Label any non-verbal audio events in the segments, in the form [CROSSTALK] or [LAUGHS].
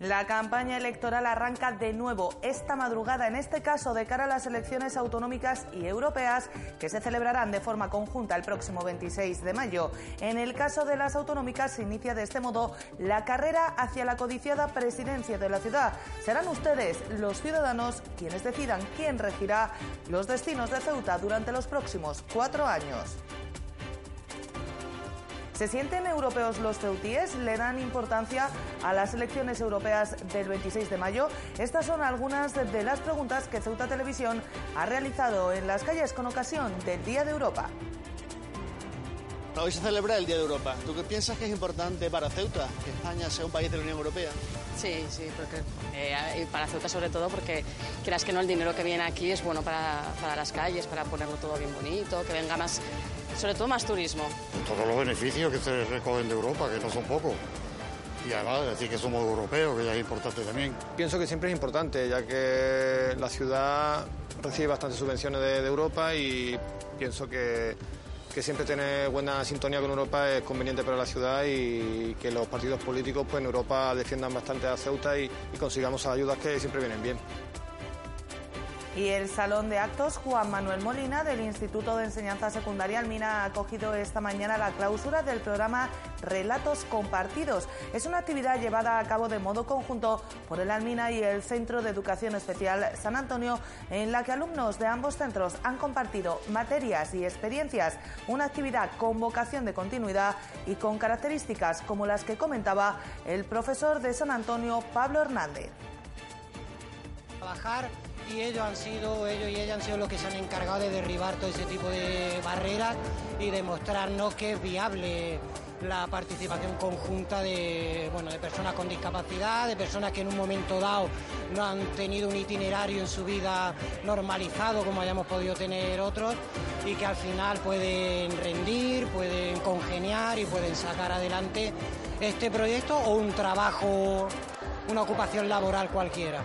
La campaña electoral arranca de nuevo esta madrugada, en este caso de cara a las elecciones autonómicas y europeas que se celebrarán de forma conjunta el próximo 26 de mayo. En el caso de las autonómicas se inicia de este modo la carrera hacia la codiciada presidencia de la ciudad. Serán ustedes, los ciudadanos, quienes decidan quién regirá los destinos de Ceuta durante los próximos cuatro años. ¿Se sienten europeos los ceutíes? ¿Le dan importancia a las elecciones europeas del 26 de mayo? Estas son algunas de las preguntas que Ceuta Televisión ha realizado en las calles con ocasión del Día de Europa. Hoy se celebra el Día de Europa. ¿Tú qué piensas que es importante para Ceuta que España sea un país de la Unión Europea? Sí, sí, porque eh, para Ceuta sobre todo porque quieras que no el dinero que viene aquí es bueno para, para las calles, para ponerlo todo bien bonito, que venga más, sobre todo más turismo. Todos los beneficios que se recogen de Europa, que no son pocos. Y además decir que somos europeos, que ya es importante también. Pienso que siempre es importante, ya que la ciudad recibe bastantes subvenciones de, de Europa y pienso que, que siempre tener buena sintonía con Europa es conveniente para la ciudad y que los partidos políticos pues, en Europa defiendan bastante a Ceuta y, y consigamos ayudas que siempre vienen bien. Y el Salón de Actos Juan Manuel Molina del Instituto de Enseñanza Secundaria Almina ha acogido esta mañana la clausura del programa Relatos Compartidos. Es una actividad llevada a cabo de modo conjunto por el Almina y el Centro de Educación Especial San Antonio, en la que alumnos de ambos centros han compartido materias y experiencias, una actividad con vocación de continuidad y con características como las que comentaba el profesor de San Antonio, Pablo Hernández. trabajar y ellos han sido, ellos y ellas han sido los que se han encargado de derribar todo ese tipo de barreras y demostrarnos que es viable la participación conjunta de, bueno, de personas con discapacidad, de personas que en un momento dado no han tenido un itinerario en su vida normalizado como hayamos podido tener otros y que al final pueden rendir, pueden congeniar y pueden sacar adelante este proyecto o un trabajo, una ocupación laboral cualquiera.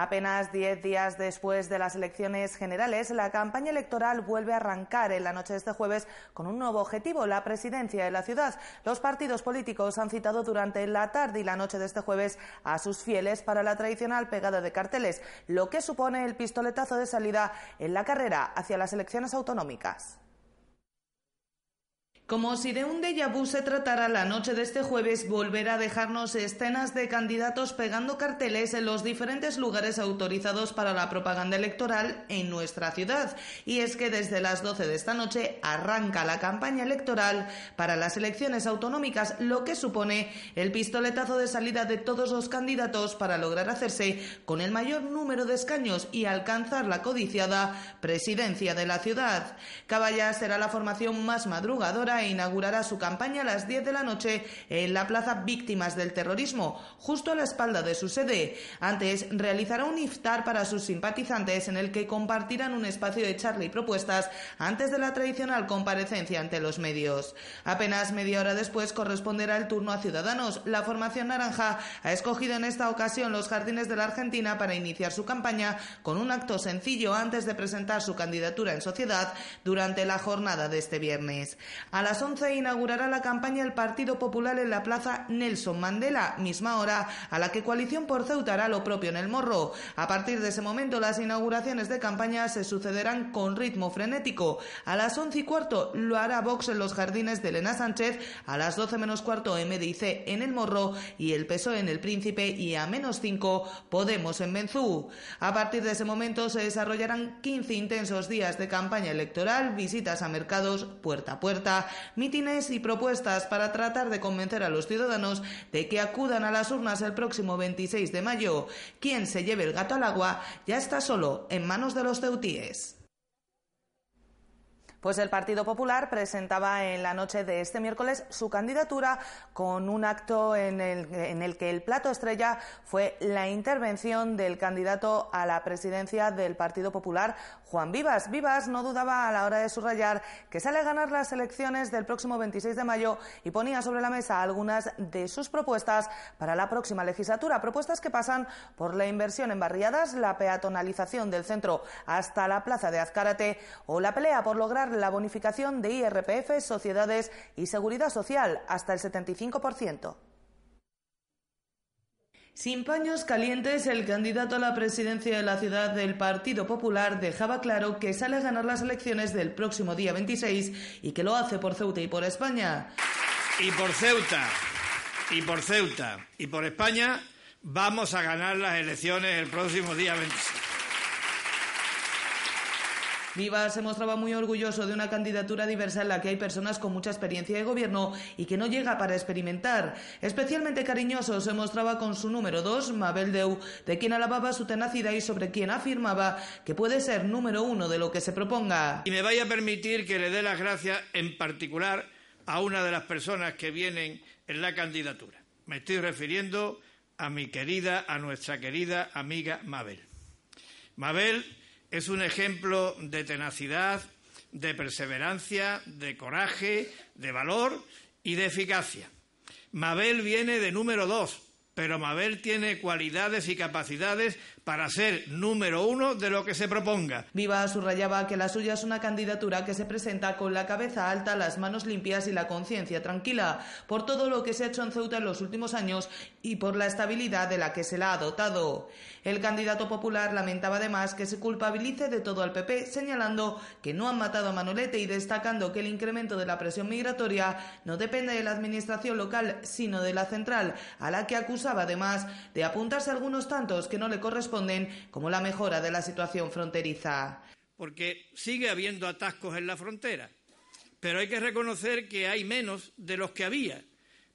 Apenas 10 días después de las elecciones generales, la campaña electoral vuelve a arrancar en la noche de este jueves con un nuevo objetivo, la presidencia de la ciudad. Los partidos políticos han citado durante la tarde y la noche de este jueves a sus fieles para la tradicional pegada de carteles, lo que supone el pistoletazo de salida en la carrera hacia las elecciones autonómicas. Como si de un déjà vu se tratara, la noche de este jueves volverá a dejarnos escenas de candidatos pegando carteles en los diferentes lugares autorizados para la propaganda electoral en nuestra ciudad. Y es que desde las 12 de esta noche arranca la campaña electoral para las elecciones autonómicas, lo que supone el pistoletazo de salida de todos los candidatos para lograr hacerse con el mayor número de escaños y alcanzar la codiciada presidencia de la ciudad. Caballas será la formación más madrugadora e inaugurará su campaña a las 10 de la noche en la Plaza Víctimas del Terrorismo, justo a la espalda de su sede. Antes realizará un iftar para sus simpatizantes en el que compartirán un espacio de charla y propuestas antes de la tradicional comparecencia ante los medios. Apenas media hora después corresponderá el turno a Ciudadanos. La formación naranja ha escogido en esta ocasión los jardines de la Argentina para iniciar su campaña con un acto sencillo antes de presentar su candidatura en sociedad durante la jornada de este viernes. A las 11 inaugurará la campaña el Partido Popular en la Plaza Nelson Mandela, misma hora a la que Coalición por Ceuta hará lo propio en el Morro. A partir de ese momento las inauguraciones de campaña se sucederán con ritmo frenético. A las 11 y cuarto lo hará Vox en los jardines de Elena Sánchez, a las 12 menos cuarto MDIC en el Morro y el PSOE en el Príncipe y a menos 5 Podemos en Benzú. A partir de ese momento se desarrollarán 15 intensos días de campaña electoral, visitas a mercados puerta a puerta mítines y propuestas para tratar de convencer a los ciudadanos de que acudan a las urnas el próximo 26 de mayo. Quien se lleve el gato al agua ya está solo en manos de los ceutíes. Pues el Partido Popular presentaba en la noche de este miércoles su candidatura con un acto en el, que el plato estrella fue la intervención del candidato a la presidencia del Partido Popular, Juan Vivas. Vivas no dudaba a la hora de subrayar que sale a ganar las elecciones del próximo 26 de mayo y ponía sobre la mesa algunas de sus propuestas para la próxima legislatura. Propuestas que pasan por la inversión en barriadas, la peatonalización del centro hasta la plaza de Azcárate o la pelea por lograr la bonificación de IRPF, sociedades y seguridad social hasta el 75%. Sin paños calientes, el candidato a la presidencia de la ciudad del Partido Popular dejaba claro que sale a ganar las elecciones del próximo día 26 y que lo hace por Ceuta y por España. Y por Ceuta, y por Ceuta, y por España vamos a ganar las elecciones el próximo día 26. Viva se mostraba muy orgulloso de una candidatura diversa en la que hay personas con mucha experiencia de gobierno y que no llega para experimentar. Especialmente cariñoso se mostraba con su número dos, Mabel Deu, de quien alababa su tenacidad y sobre quien afirmaba que puede ser número uno de lo que se proponga. Y me vaya a permitir que le dé las gracias en particular a una de las personas que vienen en la candidatura. Me estoy refiriendo a mi querida, a nuestra querida amiga Mabel. Mabel es un ejemplo de tenacidad, de perseverancia, de coraje, de valor y de eficacia. Mabel viene de número dos, pero Mabel tiene cualidades y capacidades para ser número uno de lo que se proponga. Viva subrayaba que la suya es una candidatura que se presenta con la cabeza alta, las manos limpias y la conciencia tranquila, por todo lo que se ha hecho en Ceuta en los últimos años y por la estabilidad de la que se la ha dotado. El candidato popular lamentaba además que se culpabilice de todo al PP, señalando que no han matado a Manolete y destacando que el incremento de la presión migratoria no depende de la administración local, sino de la central, a la que además de apuntarse algunos tantos que no le corresponden, como la mejora de la situación fronteriza. Porque sigue habiendo atascos en la frontera, pero hay que reconocer que hay menos de los que había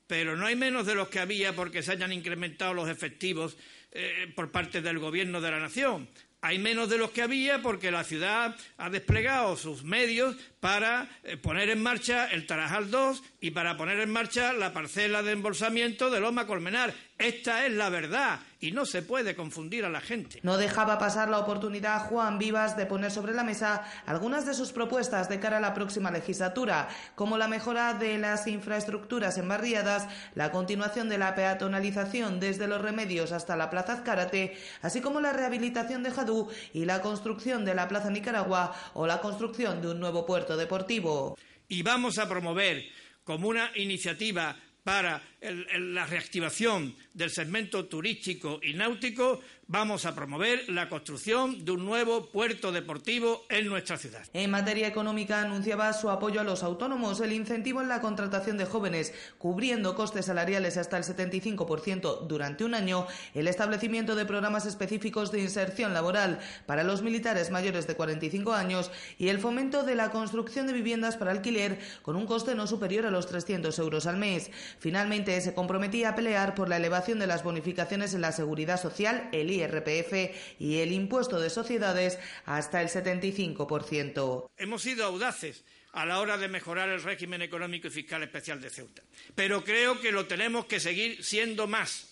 pero no hay menos de los que había porque se hayan incrementado los efectivos eh, por parte del Gobierno de la Nación. Hay menos de los que había porque la ciudad ha desplegado sus medios para eh, poner en marcha el Tarajal 2 y para poner en marcha la parcela de embolsamiento de Loma Colmenar. Esta es la verdad y no se puede confundir a la gente. No dejaba pasar la oportunidad Juan Vivas de poner sobre la mesa algunas de sus propuestas de cara a la próxima legislatura, como la mejora de las infraestructuras en barriadas, la continuación de la peatonalización desde los remedios hasta la Plaza Azcárate, así como la rehabilitación de Jadú y la construcción de la Plaza Nicaragua o la construcción de un nuevo puerto deportivo. Y vamos a promover como una iniciativa para la reactivación del segmento turístico y náutico, vamos a promover la construcción de un nuevo puerto deportivo en nuestra ciudad. En materia económica anunciaba su apoyo a los autónomos, el incentivo en la contratación de jóvenes, cubriendo costes salariales hasta el 75% durante un año, el establecimiento de programas específicos de inserción laboral para los militares mayores de 45 años y el fomento de la construcción de viviendas para alquiler con un coste no superior a los 300 euros al mes. Finalmente, se comprometía a pelear por la elevación de las bonificaciones en la seguridad social, el IRPF y el impuesto de sociedades hasta el 75%. Hemos sido audaces a la hora de mejorar el régimen económico y fiscal especial de Ceuta, pero creo que lo tenemos que seguir siendo más.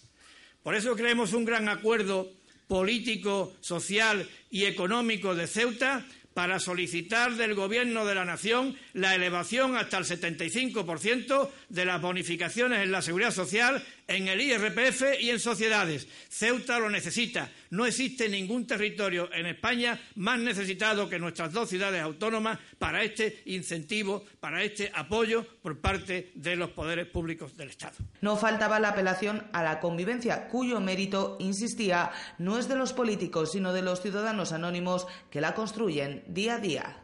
Por eso creemos un gran acuerdo político, social y económico de Ceuta para solicitar del Gobierno de la Nación la elevación hasta el 75% de las bonificaciones en la seguridad social, en el IRPF y en sociedades. Ceuta lo necesita. No existe ningún territorio en España más necesitado que nuestras dos ciudades autónomas para este incentivo, para este apoyo por parte de los poderes públicos del Estado. No faltaba la apelación a la convivencia, cuyo mérito, insistía, no es de los políticos, sino de los ciudadanos anónimos que la construyen día a día.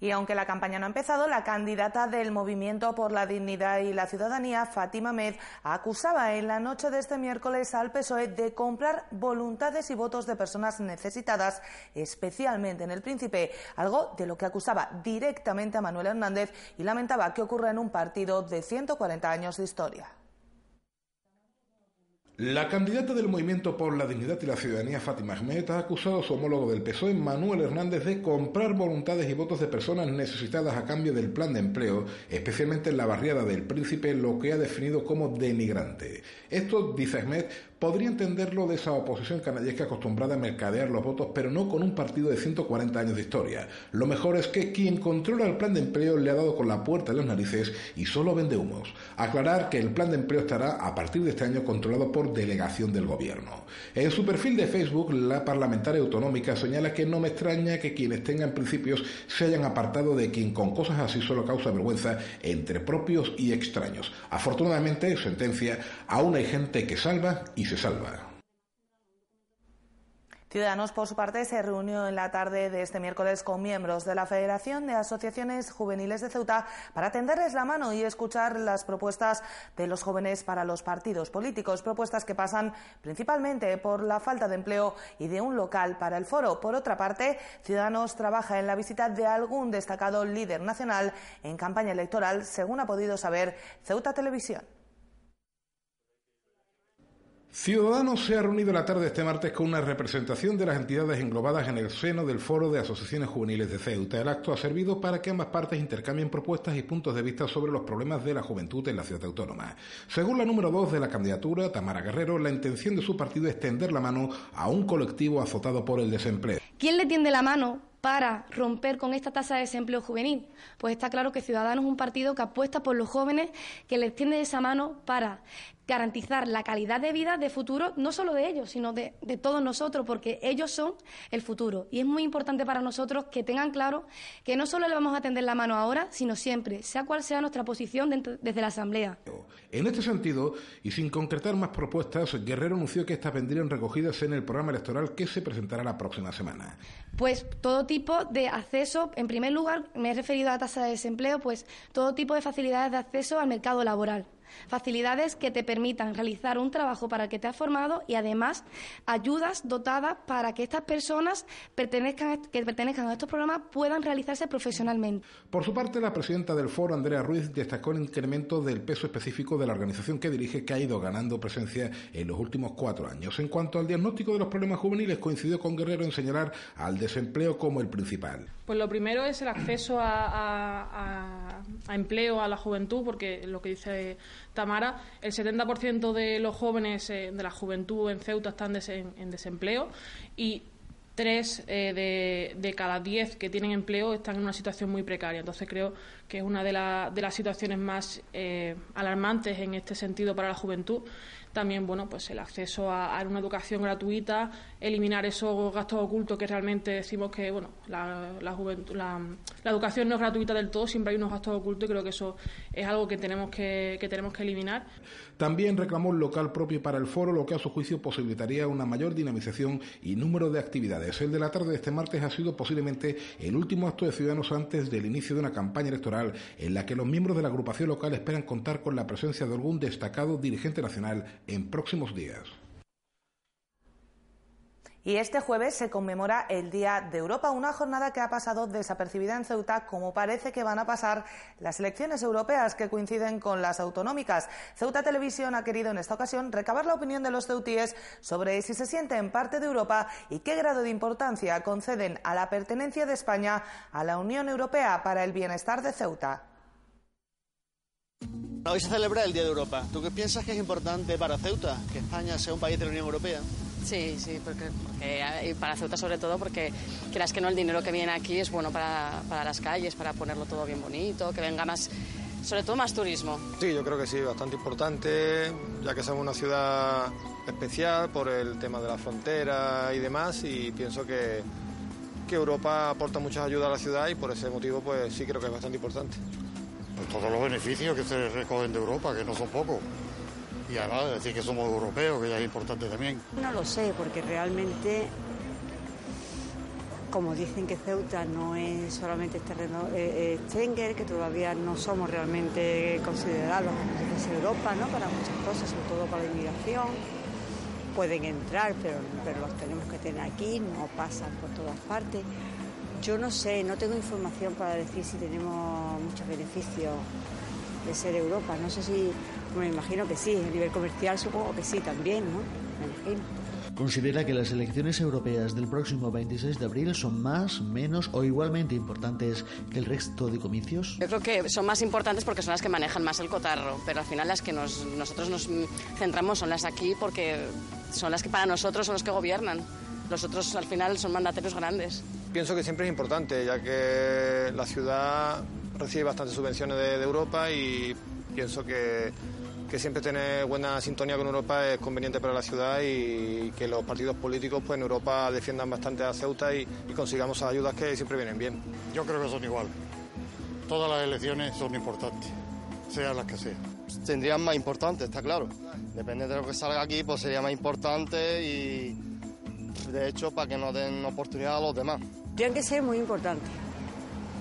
Y aunque la campaña no ha empezado, la candidata del Movimiento por la Dignidad y la Ciudadanía, Fátima Med, acusaba en la noche de este miércoles al PSOE de comprar voluntades y votos de personas necesitadas, especialmente en el Príncipe, algo de lo que acusaba directamente a Manuel Hernández y lamentaba que ocurra en un partido de 140 años de historia. La candidata del Movimiento por la Dignidad y la Ciudadanía, Fátima Ahmed, ha acusado a su homólogo del PSOE, Manuel Hernández, de comprar voluntades y votos de personas necesitadas a cambio del plan de empleo, especialmente en la barriada del Príncipe, lo que ha definido como denigrante. Esto, dice Ahmed, podría entenderlo de esa oposición canadiense acostumbrada a mercadear los votos, pero no con un partido de 140 años de historia. Lo mejor es que quien controla el plan de empleo le ha dado con la puerta en las narices y solo vende humos. Aclarar que el plan de empleo estará a partir de este año controlado por delegación del gobierno. En su perfil de Facebook, la parlamentaria autonómica señala que no me extraña que quienes tengan principios se hayan apartado de quien con cosas así solo causa vergüenza entre propios y extraños. Afortunadamente, sentencia, aún hay gente que salva y Ciudadanos, por su parte, se reunió en la tarde de este miércoles con miembros de la Federación de Asociaciones Juveniles de Ceuta para tenderles la mano y escuchar las propuestas de los jóvenes para los partidos políticos, propuestas que pasan principalmente por la falta de empleo y de un local para el foro. Por otra parte, Ciudadanos trabaja en la visita de algún destacado líder nacional en campaña electoral, según ha podido saber Ceuta Televisión. Ciudadanos se ha reunido la tarde de este martes con una representación de las entidades englobadas en el seno del Foro de Asociaciones Juveniles de Ceuta. El acto ha servido para que ambas partes intercambien propuestas y puntos de vista sobre los problemas de la juventud en la ciudad autónoma. Según la número dos de la candidatura, Tamara Guerrero, la intención de su partido es tender la mano a un colectivo azotado por el desempleo. ¿Quién le tiende la mano para romper con esta tasa de desempleo juvenil? Pues está claro que Ciudadanos es un partido que apuesta por los jóvenes, que les tiende esa mano para garantizar la calidad de vida de futuro, no solo de ellos, sino de, de, todos nosotros, porque ellos son el futuro. Y es muy importante para nosotros que tengan claro que no solo le vamos a tender la mano ahora, sino siempre, sea cual sea nuestra posición dentro, desde la Asamblea. En este sentido, y sin concretar más propuestas, Guerrero anunció que estas vendrían recogidas en el programa electoral que se presentará la próxima semana. Pues todo tipo de acceso, en primer lugar, me he referido a la tasa de desempleo, pues todo tipo de facilidades de acceso al mercado laboral facilidades que te permitan realizar un trabajo para el que te has formado y además ayudas dotadas para que estas personas pertenezcan, que pertenezcan a estos programas puedan realizarse profesionalmente. Por su parte, la presidenta del foro, Andrea Ruiz, destacó el incremento del peso específico de la organización que dirige que ha ido ganando presencia en los últimos cuatro años. En cuanto al diagnóstico de los problemas juveniles, coincidió con Guerrero en señalar al desempleo como el principal. Pues lo primero es el acceso a, a, a, a empleo a la juventud, porque lo que dice Tamara, el 70% de los jóvenes eh, de la juventud en Ceuta están en, desempleo y tres eh, de, de, cada diez que tienen empleo están en una situación muy precaria. Entonces creo que es una de, la, de las situaciones más eh, alarmantes en este sentido para la juventud. También bueno pues el acceso a, una educación gratuita eliminar esos gastos ocultos que realmente decimos que bueno la, la, la, educación no es gratuita del todo siempre hay unos gastos ocultos y creo que eso es algo que tenemos que, que tenemos que eliminar. También reclamó un local propio para el foro lo que a su juicio posibilitaría una mayor dinamización y número de actividades. El de la tarde de este martes ha sido posiblemente el último acto de ciudadanos antes del inicio de una campaña electoral en la que los miembros de la agrupación local esperan contar con la presencia de algún destacado dirigente nacional en próximos días. Y este jueves se conmemora el Día de Europa, una jornada que ha pasado desapercibida en Ceuta, como parece que van a pasar las elecciones europeas que coinciden con las autonómicas. Ceuta Televisión ha querido en esta ocasión recabar la opinión de los ceutíes sobre si se sienten parte de Europa y qué grado de importancia conceden a la pertenencia de España a la Unión Europea para el bienestar de Ceuta. Hoy se celebra el Día de Europa. ¿Tú qué piensas que es importante para Ceuta que España sea un país de la Unión Europea? Sí, sí, porque, porque, y para Ceuta sobre todo porque quieras que no el dinero que viene aquí es bueno para, para, las calles, para ponerlo todo bien bonito, que venga más, sobre todo más turismo. Sí, yo creo que sí, bastante importante, ya que somos una ciudad especial por el tema de la frontera y demás, y pienso que, que Europa aporta muchas ayudas a la ciudad y por ese motivo pues sí creo que es bastante importante. Pues todos los beneficios que se recogen de Europa, que no son pocos y además decir que somos europeos, que ya es importante también. No lo sé, porque realmente como dicen que Ceuta no es solamente terreno eh, eh, Schengen, que todavía no somos realmente considerados como Europa, ¿no? Para muchas cosas, sobre todo para la inmigración. Pueden entrar, pero, pero los tenemos que tener aquí, no pasan por todas partes. Yo no sé, no tengo información para decir si tenemos muchos beneficios de ser Europa. No sé si, me imagino que sí, a nivel comercial supongo que sí también, ¿no? Me imagino. Considera que las elecciones europeas del próximo 26 de abril son más, menos o igualmente importantes que el resto de comicios. Yo creo que son más importantes porque son las que manejan más el cotarro, pero al final las que nos, nosotros nos centramos son las aquí porque son las que para nosotros son los que gobiernan. Los otros al final son mandatarios grandes. Pienso que siempre es importante, ya que la ciudad recibe bastantes subvenciones de Europa y pienso que que siempre tener buena sintonía con Europa es conveniente para la ciudad y que los partidos políticos pues, en Europa defiendan bastante a Ceuta y, consigamos ayudas que siempre vienen bien. Yo creo que son igual. Todas las elecciones son importantes, sean las que sean. Tendrían más importante, está claro. Depende de lo que salga aquí, pues sería más importante y de hecho para que nos den oportunidad a los demás. Tienen que ser muy importantes,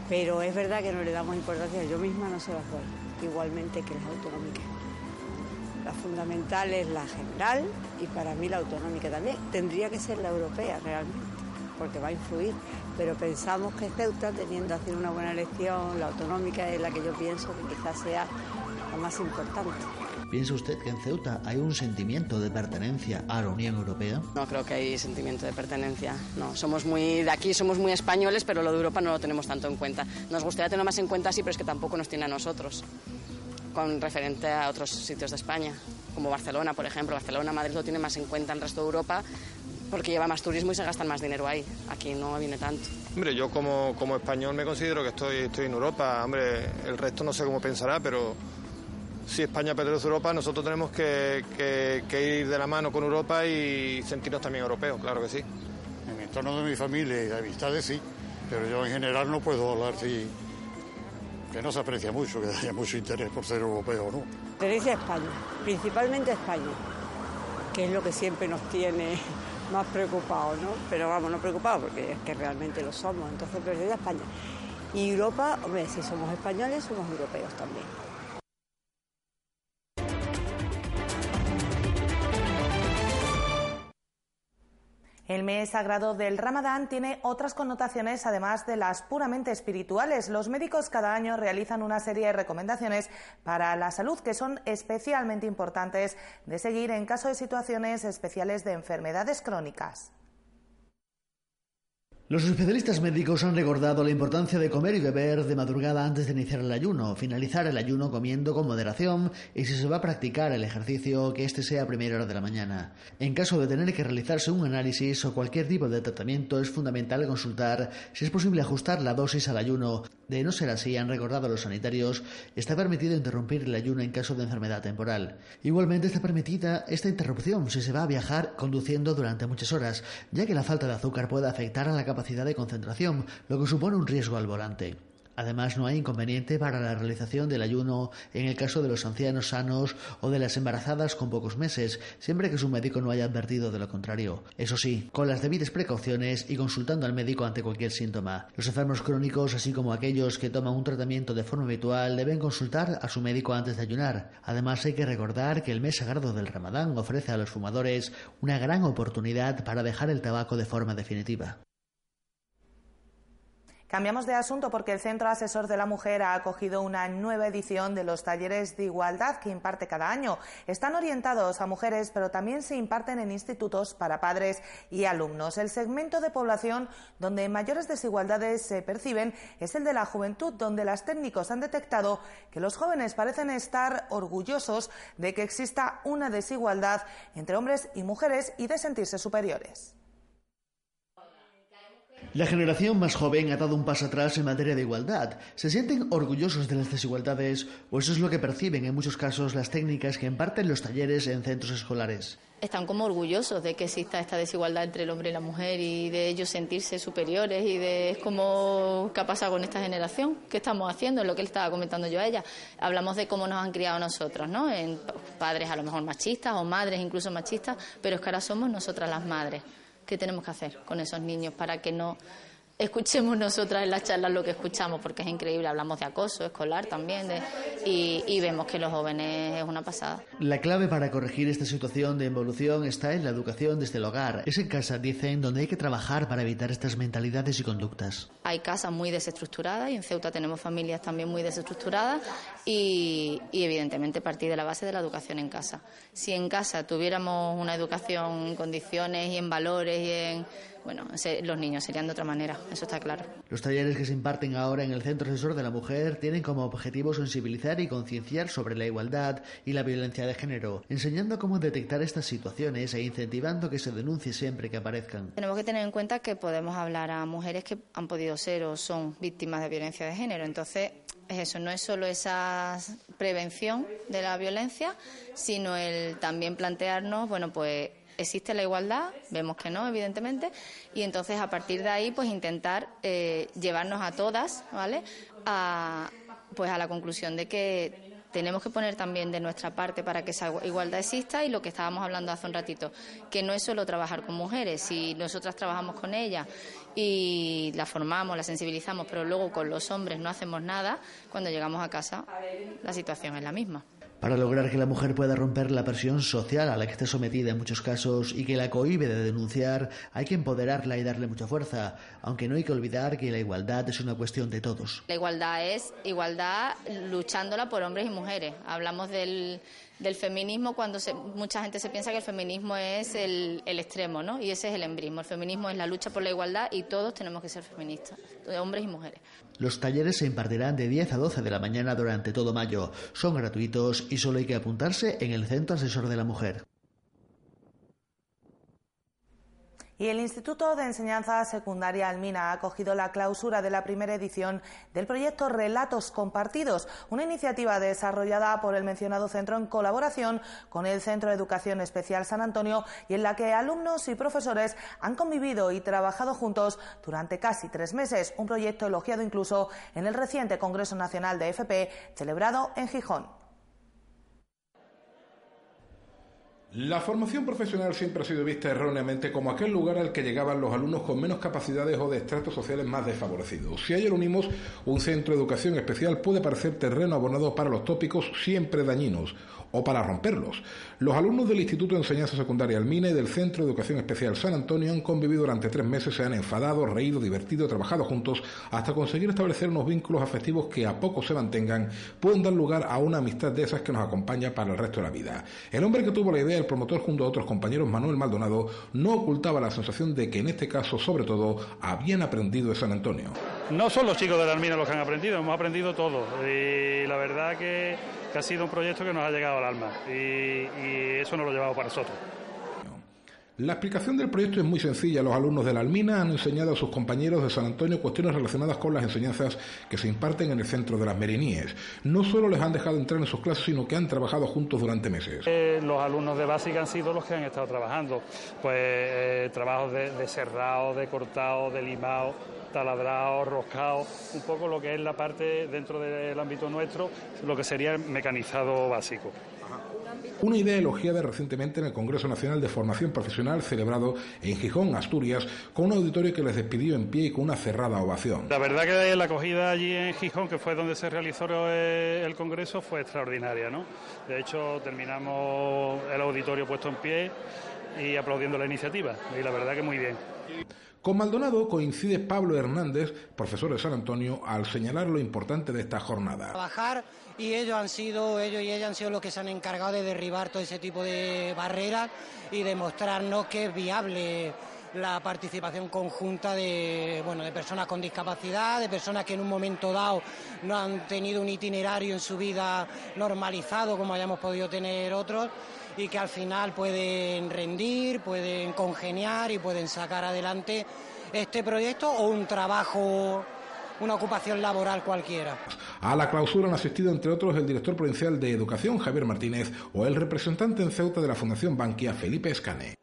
pero es verdad que no le damos importancia. Yo misma no se las doy, igualmente que las autonómicas. La fundamental es la general y para mí la autonómica también. Tendría que ser la europea realmente, porque va a influir. Pero pensamos que Ceuta, teniendo hacer una buena elección, la autonómica es la que yo pienso que quizás sea la más importante. ¿Piensa usted que en Ceuta hay un sentimiento de pertenencia a la Unión Europea? No creo que hay sentimiento de pertenencia. No, somos muy de aquí, somos muy españoles, pero lo de Europa no lo tenemos tanto en cuenta. Nos gustaría tenerlo más en cuenta, sí, pero es que tampoco nos tiene a nosotros con referente a otros sitios de España, como Barcelona, por ejemplo. Barcelona, Madrid lo tiene más en cuenta el resto de Europa porque lleva más turismo y se gastan más dinero ahí. Aquí no viene tanto. Hombre, yo como, como español me considero que estoy, estoy en Europa. Hombre, el resto no sé cómo pensará, pero si España pertenece a Europa, nosotros tenemos que, que, ir de la mano con Europa y sentirnos también europeos, claro que sí. En el entorno de mi familia y de amistades sí, pero yo en general no puedo hablar si que no se aprecia mucho, que haya mucho interés por ser europeo, ¿no? Pertenece a España, principalmente España, que es lo que siempre nos tiene [LAUGHS] más preocupados, ¿no? Pero vamos, no preocupados porque es que realmente lo somos, entonces pertenece a España. Y Europa, hombre, si somos españoles, somos europeos también. El mes sagrado del Ramadán tiene otras connotaciones además de las puramente espirituales. Los médicos cada año realizan una serie de recomendaciones para la salud que son especialmente importantes de seguir en caso de situaciones especiales de enfermedades crónicas. Los especialistas médicos han recordado la importancia de comer y beber de madrugada antes de iniciar el ayuno, finalizar el ayuno comiendo con moderación y si se va a practicar el ejercicio que este sea a primera hora de la mañana. En caso de tener que realizarse un análisis o cualquier tipo de tratamiento es fundamental consultar si es posible ajustar la dosis al ayuno. De no ser así, han recordado los sanitarios, está permitido interrumpir el ayuno en caso de enfermedad temporal. Igualmente está permitida esta interrupción si se va a viajar conduciendo durante muchas horas, ya que la falta de azúcar puede afectar a la capacidad de concentración, lo que supone un riesgo al volante. Además, no hay inconveniente para la realización del ayuno en el caso de los ancianos sanos o de las embarazadas con pocos meses, siempre que su médico no haya advertido de lo contrario. Eso sí, con las debidas precauciones y consultando al médico ante cualquier síntoma. Los enfermos crónicos, así como aquellos que toman un tratamiento de forma habitual, deben consultar a su médico antes de ayunar. Además, hay que recordar que el mes sagrado del Ramadán ofrece a los fumadores una gran oportunidad para dejar el tabaco de forma definitiva. Cambiamos de asunto porque el Centro Asesor de la Mujer ha acogido una nueva edición de los talleres de igualdad que imparte cada año. Están orientados a mujeres, pero también se imparten en institutos para padres y alumnos. El segmento de población donde mayores desigualdades se perciben es el de la juventud, donde las técnicos han detectado que los jóvenes parecen estar orgullosos de que exista una desigualdad entre hombres y mujeres y de sentirse superiores. La generación más joven ha dado un paso atrás en materia de igualdad. ¿Se sienten orgullosos de las desigualdades o eso es lo que perciben en muchos casos las técnicas que imparten los talleres en centros escolares? Están como orgullosos de que exista esta desigualdad entre el hombre y la mujer y de ellos sentirse superiores y de cómo qué ha pasado con esta generación, qué estamos haciendo, lo que le estaba comentando yo a ella. Hablamos de cómo nos han criado nosotros, ¿no? En padres a lo mejor machistas o madres incluso machistas, pero es que ahora somos nosotras las madres. ¿Qué tenemos que hacer con esos niños para que no escuchemos nosotras en las charlas lo que escuchamos, porque es increíble. Hablamos de acoso escolar también y, y, vemos que los jóvenes es una pasada. La clave para corregir esta situación de involución está en la educación desde el hogar. Es en casa, dicen, donde hay que trabajar para evitar estas mentalidades y conductas. Hay casas muy desestructuradas y en Ceuta tenemos familias también muy desestructuradas y, y evidentemente partir de la base de la educación en casa. Si en casa tuviéramos una educación en condiciones y en valores y en bueno, los niños serían de otra manera, eso está claro. Los talleres que se imparten ahora en el Centro Asesor de la Mujer tienen como objetivo sensibilizar y concienciar sobre la igualdad y la violencia de género, enseñando cómo detectar estas situaciones e incentivando que se denuncie siempre que aparezcan. Tenemos que tener en cuenta que podemos hablar a mujeres que han podido ser o son víctimas de violencia de género, entonces es eso, no es solo esa prevención de la violencia, sino el también plantearnos, bueno, pues existe la igualdad, vemos que no, evidentemente, y entonces a partir de ahí, pues intentar eh, llevarnos a todas, ¿vale? A, pues a la conclusión de que tenemos que poner también de nuestra parte para que esa igualdad exista y lo que estábamos hablando hace un ratito, que no es solo trabajar con mujeres, si nosotras trabajamos con ellas y la formamos, la sensibilizamos, pero luego con los hombres no hacemos nada, cuando llegamos a casa la situación es la misma. Para lograr que la mujer pueda romper la presión social a la que está sometida en muchos casos y que la cohibe de denunciar, hay que empoderarla y darle mucha fuerza, aunque no hay que olvidar que la igualdad es una cuestión de todos. La igualdad es igualdad luchándola por hombres y mujeres. Hablamos del, del feminismo cuando mucha gente se piensa que el feminismo es el, el, extremo, ¿no? Y ese es el embrismo. El feminismo es la lucha por la igualdad y todos tenemos que ser feministas, hombres y mujeres. Los talleres se impartirán de 10 a 12 de la mañana durante todo mayo. Son gratuitos y solo hay que apuntarse en el Centro Asesor de la Mujer. Y el Instituto de Enseñanza Secundaria Almina ha acogido la clausura de la primera edición del proyecto Relatos Compartidos, una iniciativa desarrollada por el mencionado centro en colaboración con el Centro de Educación Especial San Antonio y en la que alumnos y profesores han convivido y trabajado juntos durante casi tres meses, un proyecto elogiado incluso en el reciente Congreso Nacional de FP celebrado en Gijón. La formación profesional siempre ha sido vista erróneamente como aquel lugar al que llegaban los alumnos con menos capacidades o de estratos sociales más desfavorecidos. Si a ello lo unimos, un centro de educación especial puede parecer terreno abonado para los tópicos siempre dañinos o para romperlos. Los alumnos del Instituto de Enseñanza Secundaria Almina y del Centro de Educación Especial San Antonio han convivido durante tres meses, se han enfadado, reído, divertido, trabajado juntos hasta conseguir establecer unos vínculos afectivos que a poco se mantengan pueden dar lugar a una amistad de esas que nos acompaña para el resto de la vida. El hombre que tuvo la idea, el promotor junto a otros compañeros, Manuel Maldonado, no ocultaba la sensación de que en este caso, sobre todo, habían aprendido de San Antonio. No son los chicos de la Almina los que han aprendido, hemos aprendido todo. Y la verdad que ha sido un proyecto que nos ha llegado al alma y, eso nos lo llevamos para nosotros. La explicación del proyecto es muy sencilla. Los alumnos de la Almina han enseñado a sus compañeros de San Antonio cuestiones relacionadas con las enseñanzas que se imparten en el centro de las Meriníes. No solo les han dejado entrar en sus clases, sino que han trabajado juntos durante meses. Eh, los alumnos de básica han sido los que han estado trabajando. Pues eh, trabajos de, de cerrado, de cortado, de limado taladrado, roscado, un poco lo que es la parte dentro del ámbito nuestro, lo que sería el mecanizado básico. Una idea elogiada recientemente en el Congreso Nacional de Formación Profesional celebrado en Gijón, Asturias, con un auditorio que les despidió en pie y con una cerrada ovación. La verdad que la acogida allí en Gijón, que fue donde se realizó el Congreso, fue extraordinaria. ¿no? De hecho, terminamos el auditorio puesto en pie y aplaudiendo la iniciativa. Y la verdad que muy bien. Con Maldonado coincide Pablo Hernández, profesor de San Antonio, al señalar lo importante de esta jornada. Trabajar y ellos han sido, ellos y ellas han sido los que se han encargado de derribar todo ese tipo de barreras y demostrarnos que es viable la participación conjunta de, bueno, de personas con discapacidad, de personas que en un momento dado no han tenido un itinerario en su vida normalizado como hayamos podido tener otros y que al final pueden rendir, pueden congeniar y pueden sacar adelante este proyecto o un trabajo una ocupación laboral cualquiera. A la clausura han asistido, entre otros, el director provincial de Educación, Javier Martínez, o el representante en Ceuta de la Fundación Bankia, Felipe Escane.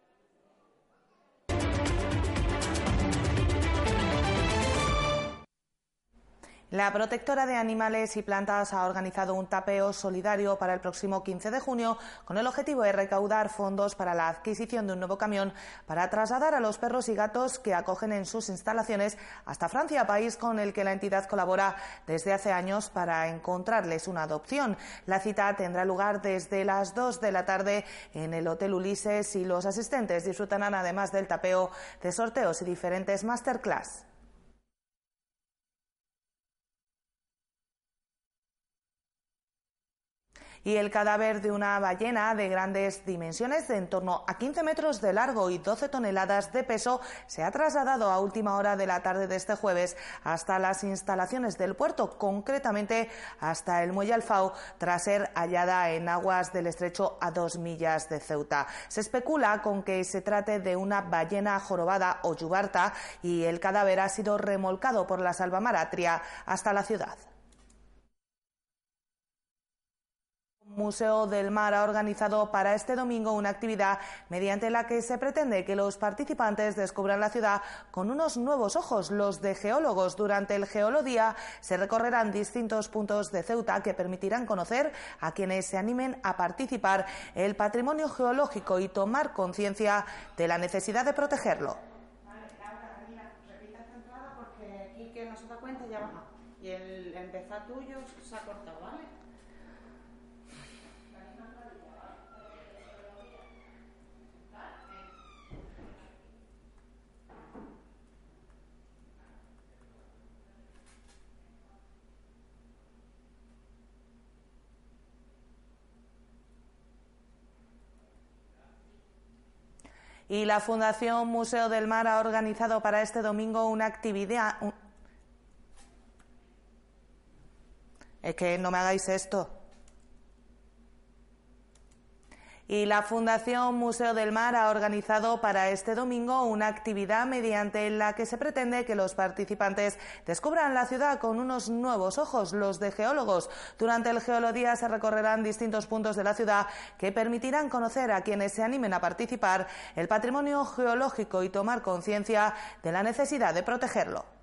La protectora de animales y plantas ha organizado un tapeo solidario para el próximo 15 de junio con el objetivo de recaudar fondos para la adquisición de un nuevo camión para trasladar a los perros y gatos que acogen en sus instalaciones hasta Francia, país con el que la entidad colabora desde hace años para encontrarles una adopción. La cita tendrá lugar desde las 2 de la tarde en el Hotel Ulises y los asistentes disfrutarán además del tapeo de sorteos y diferentes masterclass. Y el cadáver de una ballena de grandes dimensiones, de en torno a 15 metros de largo y 12 toneladas de peso, se ha trasladado a última hora de la tarde de este jueves hasta las instalaciones del puerto, concretamente hasta el muelle Alfao, tras ser hallada en aguas del estrecho a dos millas de Ceuta. Se especula con que se trate de una ballena jorobada o yubarta y el cadáver ha sido remolcado por la salvamar Atria hasta la ciudad. Museo del Mar ha organizado para este domingo una actividad mediante la que se pretende que los participantes descubran la ciudad con unos nuevos ojos, los de geólogos. Durante el Geolodía se recorrerán distintos puntos de Ceuta que permitirán conocer a quienes se animen a participar el patrimonio geológico y tomar conciencia de la necesidad de protegerlo. Y el empezar Y la Fundación Museo del Mar ha organizado para este domingo una actividad. Es que no me hagáis esto. Y la Fundación Museo del Mar ha organizado para este domingo una actividad mediante la que se pretende que los participantes descubran la ciudad con unos nuevos ojos, los de geólogos. Durante el Geolodía se recorrerán distintos puntos de la ciudad que permitirán conocer a quienes se animen a participar el patrimonio geológico y tomar conciencia de la necesidad de protegerlo.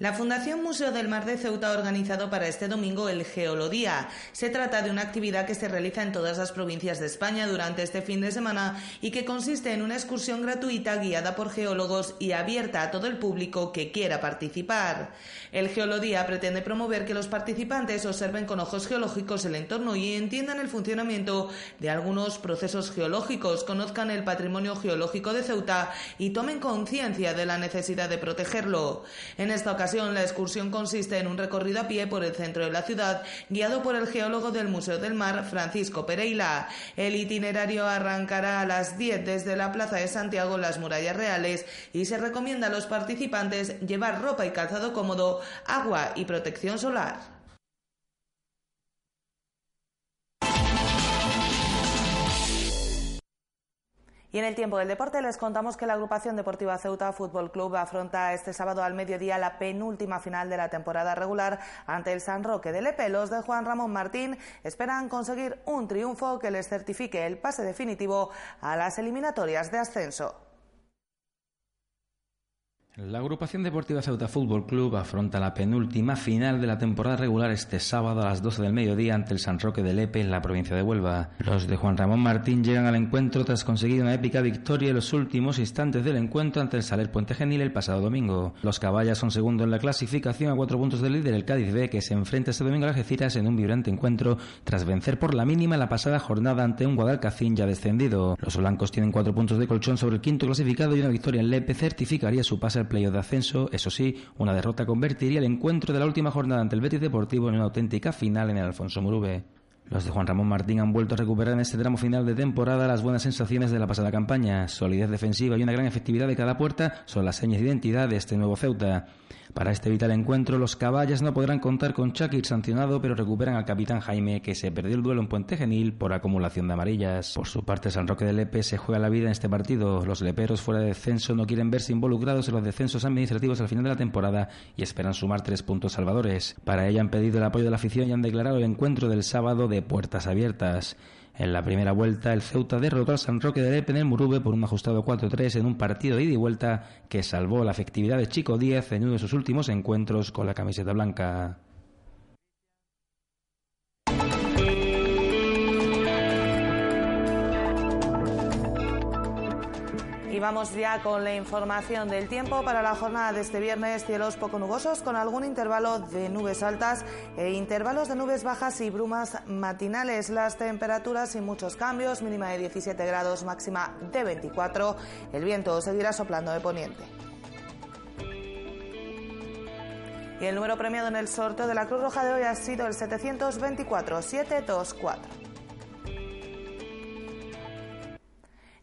La Fundación Museo del Mar de Ceuta ha organizado para este domingo el Geolodía. Se trata de una actividad que se realiza en todas las provincias de España durante este fin de semana y que consiste en una excursión gratuita guiada por geólogos y abierta a todo el público que quiera participar. El Geolodía pretende promover que los participantes observen con ojos geológicos el entorno y entiendan el funcionamiento de algunos procesos geológicos, conozcan el patrimonio geológico de Ceuta y tomen conciencia de la necesidad de protegerlo. En esta ocasión, la excursión consiste en un recorrido a pie por el centro de la ciudad, guiado por el geólogo del Museo del Mar, Francisco Pereira. El itinerario arrancará a las 10 desde la Plaza de Santiago, las murallas reales, y se recomienda a los participantes llevar ropa y calzado cómodo, agua y protección solar. Y en el tiempo del deporte les contamos que la agrupación deportiva Ceuta Fútbol Club afronta este sábado al mediodía la penúltima final de la temporada regular ante el San Roque de Lepe. Los de Juan Ramón Martín esperan conseguir un triunfo que les certifique el pase definitivo a las eliminatorias de ascenso. La agrupación deportiva Ceuta Fútbol Club afronta la penúltima final de la temporada regular este sábado a las 12 del mediodía ante el San Roque de Lepe en la provincia de Huelva. Los de Juan Ramón Martín llegan al encuentro tras conseguir una épica victoria en los últimos instantes del encuentro ante el Saler Puente Genil el pasado domingo. Los caballas son segundo en la clasificación a cuatro puntos del líder el Cádiz B que se enfrenta este domingo a las Algeciras en un vibrante encuentro tras vencer por la mínima la pasada jornada ante un Guadalcacín ya descendido. Los blancos tienen cuatro puntos de colchón sobre el quinto clasificado y una victoria en Lepe certificaría su pase playo de ascenso, eso sí, una derrota convertiría el encuentro de la última jornada ante el Betis Deportivo en una auténtica final en el Alfonso Murube. Los de Juan Ramón Martín han vuelto a recuperar en este tramo final de temporada las buenas sensaciones de la pasada campaña. Solidez defensiva y una gran efectividad de cada puerta son las señas de identidad de este nuevo Ceuta. Para este vital encuentro, los caballas no podrán contar con Chakir sancionado, pero recuperan al capitán Jaime, que se perdió el duelo en Puente Genil por acumulación de amarillas. Por su parte, San Roque de Lepe se juega la vida en este partido. Los leperos fuera de descenso no quieren verse involucrados en los descensos administrativos al final de la temporada y esperan sumar tres puntos salvadores. Para ello han pedido el apoyo de la afición y han declarado el encuentro del sábado de puertas abiertas. En la primera vuelta, el Ceuta derrotó al San Roque de Lepe en el Murube por un ajustado 4-3 en un partido de ida y vuelta que salvó la efectividad de Chico Díaz en uno de sus últimos encuentros con la camiseta blanca. Vamos ya con la información del tiempo para la jornada de este viernes. Cielos poco nubosos con algún intervalo de nubes altas e intervalos de nubes bajas y brumas matinales. Las temperaturas sin muchos cambios, mínima de 17 grados, máxima de 24. El viento seguirá soplando de poniente. Y el número premiado en el sorteo de la Cruz Roja de hoy ha sido el 724